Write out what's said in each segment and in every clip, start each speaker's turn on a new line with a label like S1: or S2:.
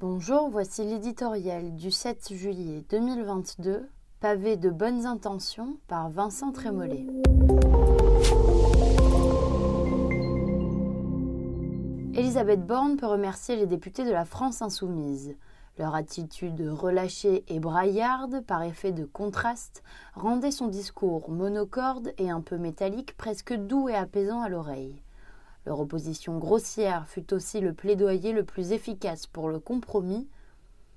S1: Bonjour, voici l'éditorial du 7 juillet 2022, pavé de bonnes intentions par Vincent Trémollet. Elisabeth Borne peut remercier les députés de la France insoumise. Leur attitude relâchée et braillarde, par effet de contraste, rendait son discours monocorde et un peu métallique presque doux et apaisant à l'oreille. Leur opposition grossière fut aussi le plaidoyer le plus efficace pour le compromis.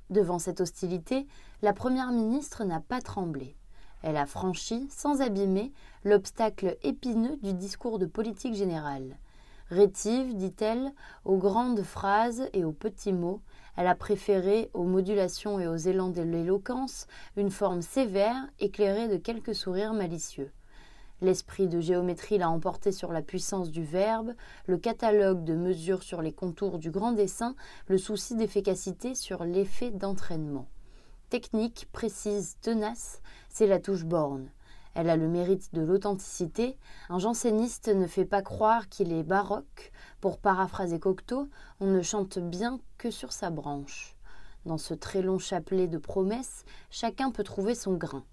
S1: Devant cette hostilité, la Première ministre n'a pas tremblé. Elle a franchi, sans abîmer, l'obstacle épineux du discours de politique générale. Rétive, dit-elle, aux grandes phrases et aux petits mots, elle a préféré aux modulations et aux élans de l'éloquence une forme sévère, éclairée de quelques sourires malicieux. L'esprit de géométrie l'a emporté sur la puissance du verbe, le catalogue de mesures sur les contours du grand dessin, le souci d'efficacité sur l'effet d'entraînement. Technique, précise, tenace, c'est la touche borne. Elle a le mérite de l'authenticité. Un janséniste ne fait pas croire qu'il est baroque. Pour paraphraser Cocteau, on ne chante bien que sur sa branche. Dans ce très long chapelet de promesses, chacun peut trouver son grain.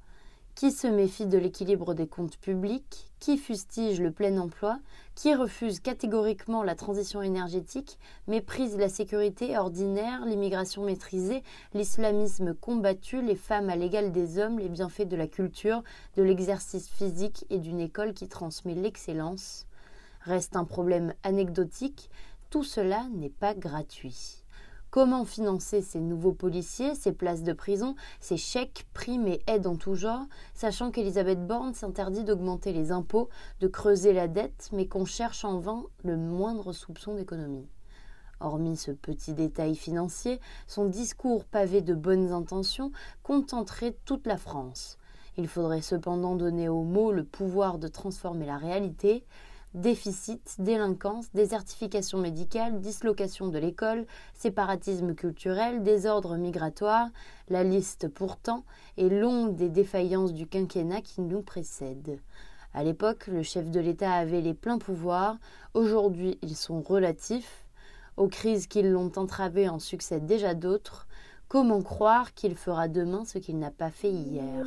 S1: Qui se méfie de l'équilibre des comptes publics Qui fustige le plein emploi Qui refuse catégoriquement la transition énergétique Méprise la sécurité ordinaire, l'immigration maîtrisée, l'islamisme combattu, les femmes à l'égal des hommes, les bienfaits de la culture, de l'exercice physique et d'une école qui transmet l'excellence Reste un problème anecdotique, tout cela n'est pas gratuit. Comment financer ces nouveaux policiers, ces places de prison, ces chèques, primes et aides en tout genre, sachant qu'Elisabeth Borne s'interdit d'augmenter les impôts, de creuser la dette, mais qu'on cherche en vain le moindre soupçon d'économie Hormis ce petit détail financier, son discours pavé de bonnes intentions contenterait toute la France. Il faudrait cependant donner aux mots le pouvoir de transformer la réalité, déficit, délinquance, désertification médicale, dislocation de l'école, séparatisme culturel, désordre migratoire, la liste pourtant est longue des défaillances du quinquennat qui nous précède. À l'époque, le chef de l'État avait les pleins pouvoirs, aujourd'hui ils sont relatifs. Aux crises qui l'ont entravé en succèdent déjà d'autres. Comment croire qu'il fera demain ce qu'il n'a pas fait hier?